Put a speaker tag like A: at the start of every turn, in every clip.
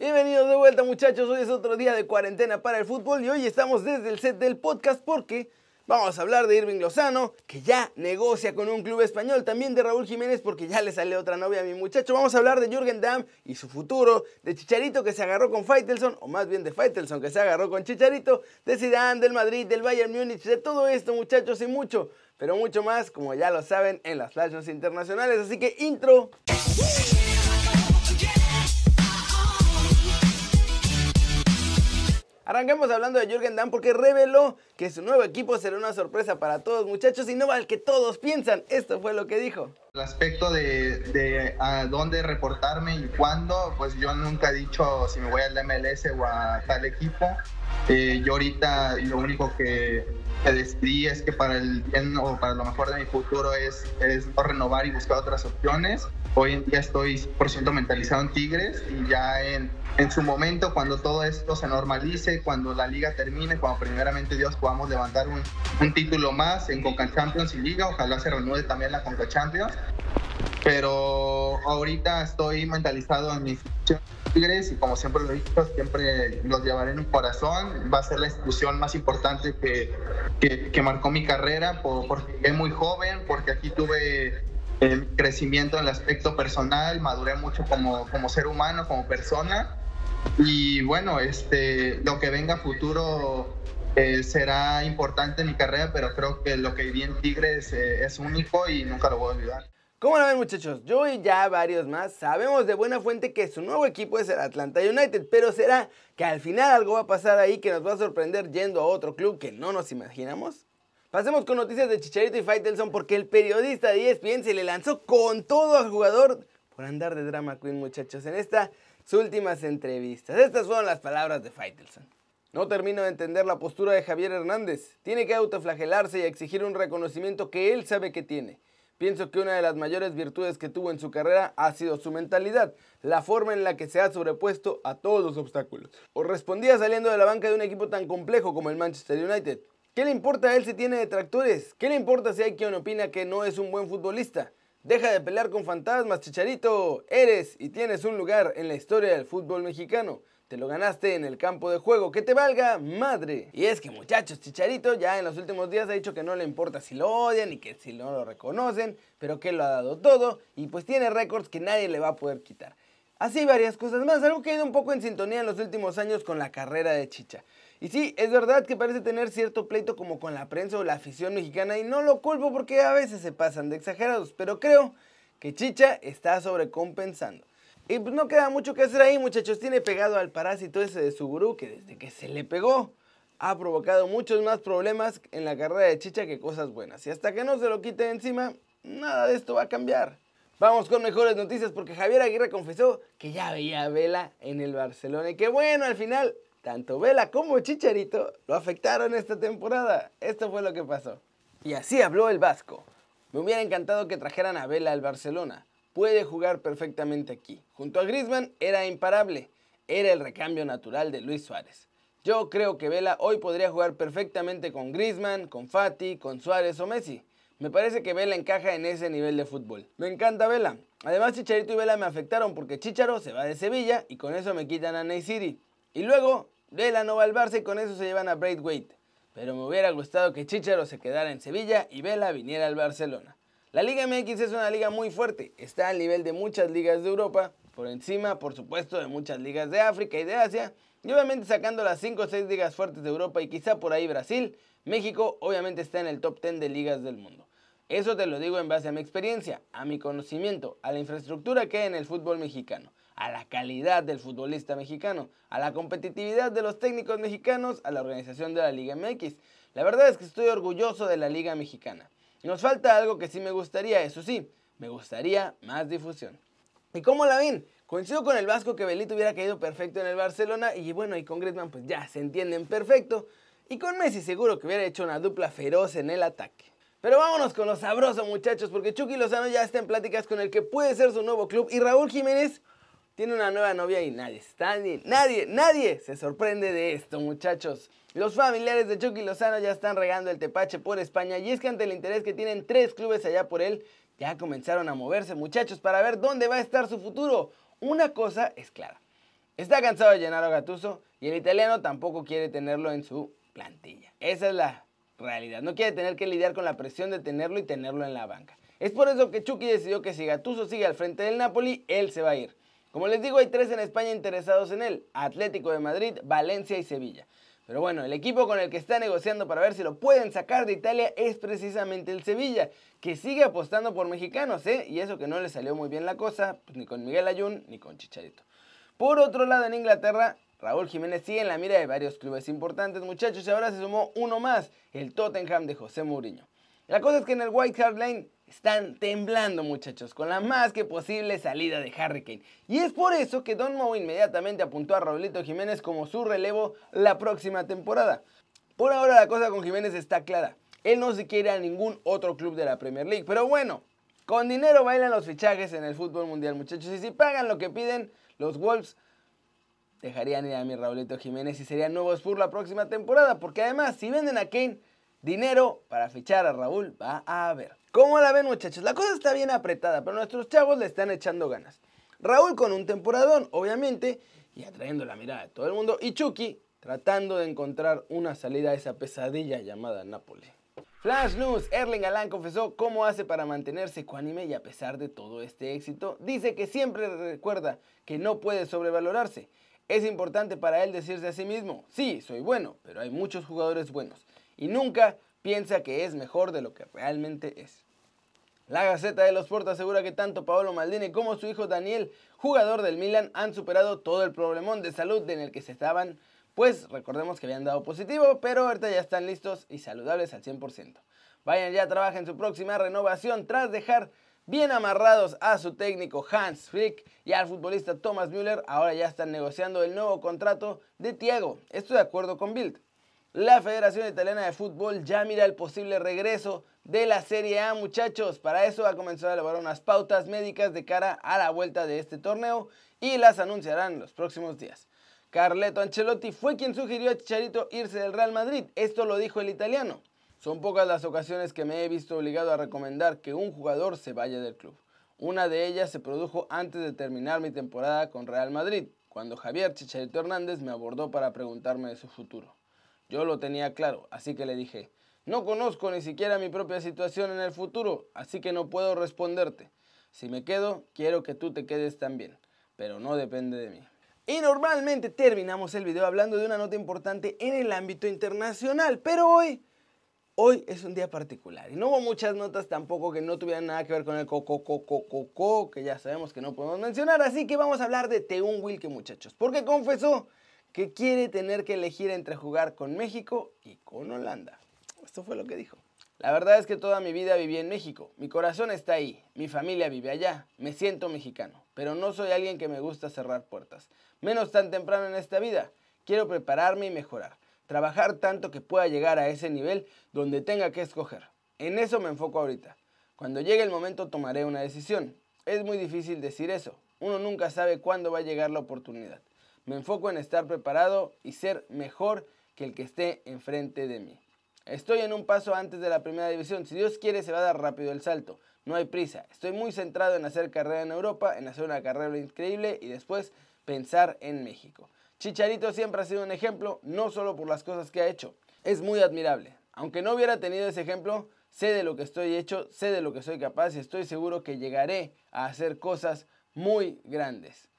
A: Bienvenidos de vuelta muchachos, hoy es otro día de cuarentena para el fútbol y hoy estamos desde el set del podcast porque vamos a hablar de Irving Lozano, que ya negocia con un club español, también de Raúl Jiménez porque ya le sale otra novia a mi muchacho, vamos a hablar de Jürgen Damm y su futuro, de Chicharito que se agarró con Faitelson, o más bien de Faitelson que se agarró con Chicharito, de Zidane, del Madrid, del Bayern Múnich, de todo esto muchachos y mucho, pero mucho más, como ya lo saben, en las flashes internacionales, así que intro. Arranquemos hablando de Jürgen Damm porque reveló que su nuevo equipo será una sorpresa para todos muchachos y no al que todos piensan. Esto fue lo que dijo.
B: El aspecto de, a dónde reportarme y cuándo, pues yo nunca he dicho si me voy al MLS o a tal equipo. Eh, yo ahorita lo único que, decidí es que para el bien o para lo mejor de mi futuro es, es no renovar y buscar otras opciones. Hoy en día estoy 100% mentalizado en Tigres y ya en en su momento, cuando todo esto se normalice, cuando la liga termine, cuando primeramente Dios podamos levantar un, un título más en Conca Champions y Liga, ojalá se renueve también la Conca Champions. Pero ahorita estoy mentalizado en mi institución Tigres y como siempre lo he dicho, siempre los llevaré en mi corazón. Va a ser la institución más importante que, que, marcó mi carrera por, porque es muy joven, porque aquí tuve el crecimiento en el aspecto personal, maduré mucho como, como ser humano, como persona y bueno, este, lo que venga futuro eh, será importante en mi carrera, pero creo que lo que viví en Tigres eh, es único y nunca lo voy a olvidar.
A: ¿Cómo lo ven muchachos? Yo y ya varios más sabemos de buena fuente que su nuevo equipo es el Atlanta United, pero ¿será que al final algo va a pasar ahí que nos va a sorprender yendo a otro club que no nos imaginamos? Pasemos con noticias de Chicharito y Faitelson porque el periodista de ESPN se le lanzó con todo al jugador por andar de drama queen muchachos en esta últimas entrevistas. Estas fueron las palabras de Faitelson. No termino de entender la postura de Javier Hernández. Tiene que autoflagelarse y exigir un reconocimiento que él sabe que tiene. Pienso que una de las mayores virtudes que tuvo en su carrera ha sido su mentalidad, la forma en la que se ha sobrepuesto a todos los obstáculos. O respondía saliendo de la banca de un equipo tan complejo como el Manchester United. ¿Qué le importa a él si tiene detractores? ¿Qué le importa si hay quien opina que no es un buen futbolista? Deja de pelear con fantasmas, Chicharito. Eres y tienes un lugar en la historia del fútbol mexicano. Te lo ganaste en el campo de juego. Que te valga madre. Y es que muchachos, Chicharito ya en los últimos días ha dicho que no le importa si lo odian y que si no lo reconocen, pero que lo ha dado todo y pues tiene récords que nadie le va a poder quitar. Así varias cosas más, algo que ha ido un poco en sintonía en los últimos años con la carrera de Chicha. Y sí, es verdad que parece tener cierto pleito como con la prensa o la afición mexicana y no lo culpo porque a veces se pasan de exagerados, pero creo que Chicha está sobrecompensando. Y pues no queda mucho que hacer ahí, muchachos. Tiene pegado al parásito ese de su gurú que desde que se le pegó ha provocado muchos más problemas en la carrera de Chicha que cosas buenas. Y hasta que no se lo quite encima, nada de esto va a cambiar. Vamos con mejores noticias porque Javier Aguirre confesó que ya veía a Vela en el Barcelona y que bueno, al final tanto Vela como Chicharito lo afectaron esta temporada. Esto fue lo que pasó. Y así habló el Vasco. Me hubiera encantado que trajeran a Vela al Barcelona. Puede jugar perfectamente aquí. Junto a Griezmann era imparable. Era el recambio natural de Luis Suárez. Yo creo que Vela hoy podría jugar perfectamente con Griezmann, con Fati, con Suárez o Messi. Me parece que Vela encaja en ese nivel de fútbol. Me encanta Vela. Además, Chicharito y Vela me afectaron porque Chicharo se va de Sevilla y con eso me quitan a Ney City. Y luego, Vela no va al Barça y con eso se llevan a Braithwaite. Pero me hubiera gustado que Chicharo se quedara en Sevilla y Vela viniera al Barcelona. La Liga MX es una liga muy fuerte, está al nivel de muchas ligas de Europa, por encima, por supuesto, de muchas ligas de África y de Asia, y obviamente sacando las 5 o 6 ligas fuertes de Europa y quizá por ahí Brasil, México obviamente está en el top 10 de ligas del mundo. Eso te lo digo en base a mi experiencia, a mi conocimiento, a la infraestructura que hay en el fútbol mexicano, a la calidad del futbolista mexicano, a la competitividad de los técnicos mexicanos, a la organización de la Liga MX. La verdad es que estoy orgulloso de la Liga Mexicana. Nos falta algo que sí me gustaría, eso sí, me gustaría más difusión. ¿Y cómo la ven? Coincido con el Vasco que Belito hubiera caído perfecto en el Barcelona y bueno, y con Griezmann pues ya se entienden perfecto. Y con Messi seguro que hubiera hecho una dupla feroz en el ataque. Pero vámonos con lo sabroso, muchachos, porque Chucky Lozano ya está en pláticas con el que puede ser su nuevo club y Raúl Jiménez tiene una nueva novia y nadie, nadie, nadie, nadie se sorprende de esto, muchachos. Los familiares de Chucky Lozano ya están regando el tepache por España y es que ante el interés que tienen tres clubes allá por él, ya comenzaron a moverse, muchachos, para ver dónde va a estar su futuro. Una cosa es clara. Está cansado de llenar a Gattuso y el italiano tampoco quiere tenerlo en su plantilla. Esa es la realidad. No quiere tener que lidiar con la presión de tenerlo y tenerlo en la banca. Es por eso que Chucky decidió que si Gattuso sigue al frente del Napoli, él se va a ir. Como les digo, hay tres en España interesados en él, Atlético de Madrid, Valencia y Sevilla. Pero bueno, el equipo con el que está negociando para ver si lo pueden sacar de Italia es precisamente el Sevilla, que sigue apostando por mexicanos, ¿eh? Y eso que no le salió muy bien la cosa, pues ni con Miguel Ayun ni con Chicharito. Por otro lado, en Inglaterra, Raúl Jiménez sigue en la mira de varios clubes importantes, muchachos, y ahora se sumó uno más, el Tottenham de José Mourinho. La cosa es que en el White Hart Lane están temblando muchachos, con la más que posible salida de Harry Kane. Y es por eso que Don Moe inmediatamente apuntó a Raulito Jiménez como su relevo la próxima temporada. Por ahora la cosa con Jiménez está clara. Él no se quiere a ningún otro club de la Premier League. Pero bueno, con dinero bailan los fichajes en el fútbol mundial muchachos. Y si pagan lo que piden, los Wolves dejarían ir a mi Raulito Jiménez y serían nuevos por la próxima temporada. Porque además, si venden a Kane, dinero para fichar a Raúl va a haber. ¿Cómo la ven muchachos? La cosa está bien apretada, pero nuestros chavos le están echando ganas. Raúl con un temporadón, obviamente, y atrayendo la mirada de todo el mundo. Y Chucky tratando de encontrar una salida a esa pesadilla llamada Nápoles. Flash News, Erling Alán confesó cómo hace para mantenerse ecuánime y a pesar de todo este éxito, dice que siempre recuerda que no puede sobrevalorarse. Es importante para él decirse a sí mismo, sí, soy bueno, pero hay muchos jugadores buenos. Y nunca piensa que es mejor de lo que realmente es. La Gaceta de los Sport asegura que tanto Paolo Maldini como su hijo Daniel, jugador del Milan, han superado todo el problemón de salud en el que se estaban, pues recordemos que habían dado positivo, pero ahorita ya están listos y saludables al 100%. Vayan ya, trabajen su próxima renovación tras dejar bien amarrados a su técnico Hans Flick y al futbolista Thomas Müller, ahora ya están negociando el nuevo contrato de Thiago. Esto de acuerdo con Bild. La Federación Italiana de Fútbol ya mira el posible regreso de la Serie A, muchachos. Para eso ha comenzado a elaborar unas pautas médicas de cara a la vuelta de este torneo y las anunciarán los próximos días. Carleto Ancelotti fue quien sugirió a Chicharito irse del Real Madrid. Esto lo dijo el italiano. Son pocas las ocasiones que me he visto obligado a recomendar que un jugador se vaya del club. Una de ellas se produjo antes de terminar mi temporada con Real Madrid, cuando Javier Chicharito Hernández me abordó para preguntarme de su futuro. Yo lo tenía claro, así que le dije, no conozco ni siquiera mi propia situación en el futuro, así que no puedo responderte. Si me quedo, quiero que tú te quedes también, pero no depende de mí. Y normalmente terminamos el video hablando de una nota importante en el ámbito internacional, pero hoy, hoy es un día particular. Y no hubo muchas notas tampoco que no tuvieran nada que ver con el coco, coco, coco, que ya sabemos que no podemos mencionar, así que vamos a hablar de Teun Wilke, muchachos, porque confesó que quiere tener que elegir entre jugar con México y con Holanda. Esto fue lo que dijo. La verdad es que toda mi vida viví en México. Mi corazón está ahí, mi familia vive allá, me siento mexicano, pero no soy alguien que me gusta cerrar puertas, menos tan temprano en esta vida. Quiero prepararme y mejorar, trabajar tanto que pueda llegar a ese nivel donde tenga que escoger. En eso me enfoco ahorita. Cuando llegue el momento tomaré una decisión. Es muy difícil decir eso. Uno nunca sabe cuándo va a llegar la oportunidad. Me enfoco en estar preparado y ser mejor que el que esté enfrente de mí. Estoy en un paso antes de la primera división. Si Dios quiere, se va a dar rápido el salto. No hay prisa. Estoy muy centrado en hacer carrera en Europa, en hacer una carrera increíble y después pensar en México. Chicharito siempre ha sido un ejemplo, no solo por las cosas que ha hecho. Es muy admirable. Aunque no hubiera tenido ese ejemplo, sé de lo que estoy hecho, sé de lo que soy capaz y estoy seguro que llegaré a hacer cosas muy grandes.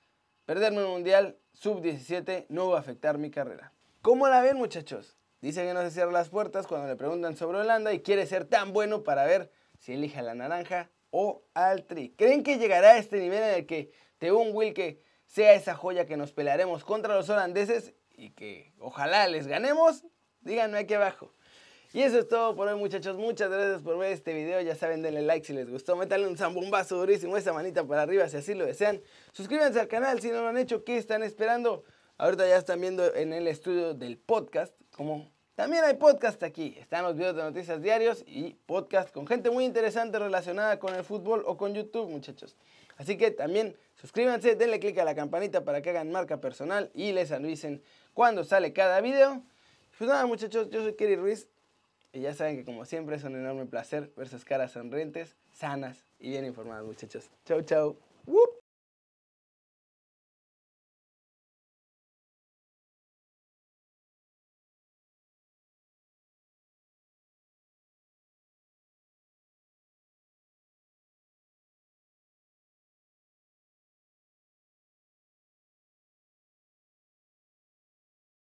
A: Perderme un mundial sub-17 no va a afectar mi carrera. ¿Cómo la ven muchachos? Dice que no se cierra las puertas cuando le preguntan sobre Holanda y quiere ser tan bueno para ver si elige a la naranja o al tri. ¿Creen que llegará a este nivel en el que Teun Wilke sea esa joya que nos pelearemos contra los holandeses y que ojalá les ganemos? Díganme aquí abajo. Y eso es todo por hoy muchachos, muchas gracias por ver este video, ya saben denle like si les gustó, métanle un zambombazo durísimo, esa manita para arriba si así lo desean, suscríbanse al canal si no lo han hecho, ¿qué están esperando? Ahorita ya están viendo en el estudio del podcast, como también hay podcast aquí, están los videos de noticias diarios y podcast con gente muy interesante relacionada con el fútbol o con YouTube muchachos. Así que también suscríbanse, denle click a la campanita para que hagan marca personal y les avisen cuando sale cada video. Pues nada muchachos, yo soy Kerry Ruiz, y ya saben que como siempre es un enorme placer ver sus caras sonrientes, sanas y bien informadas muchachos. Chau, chau.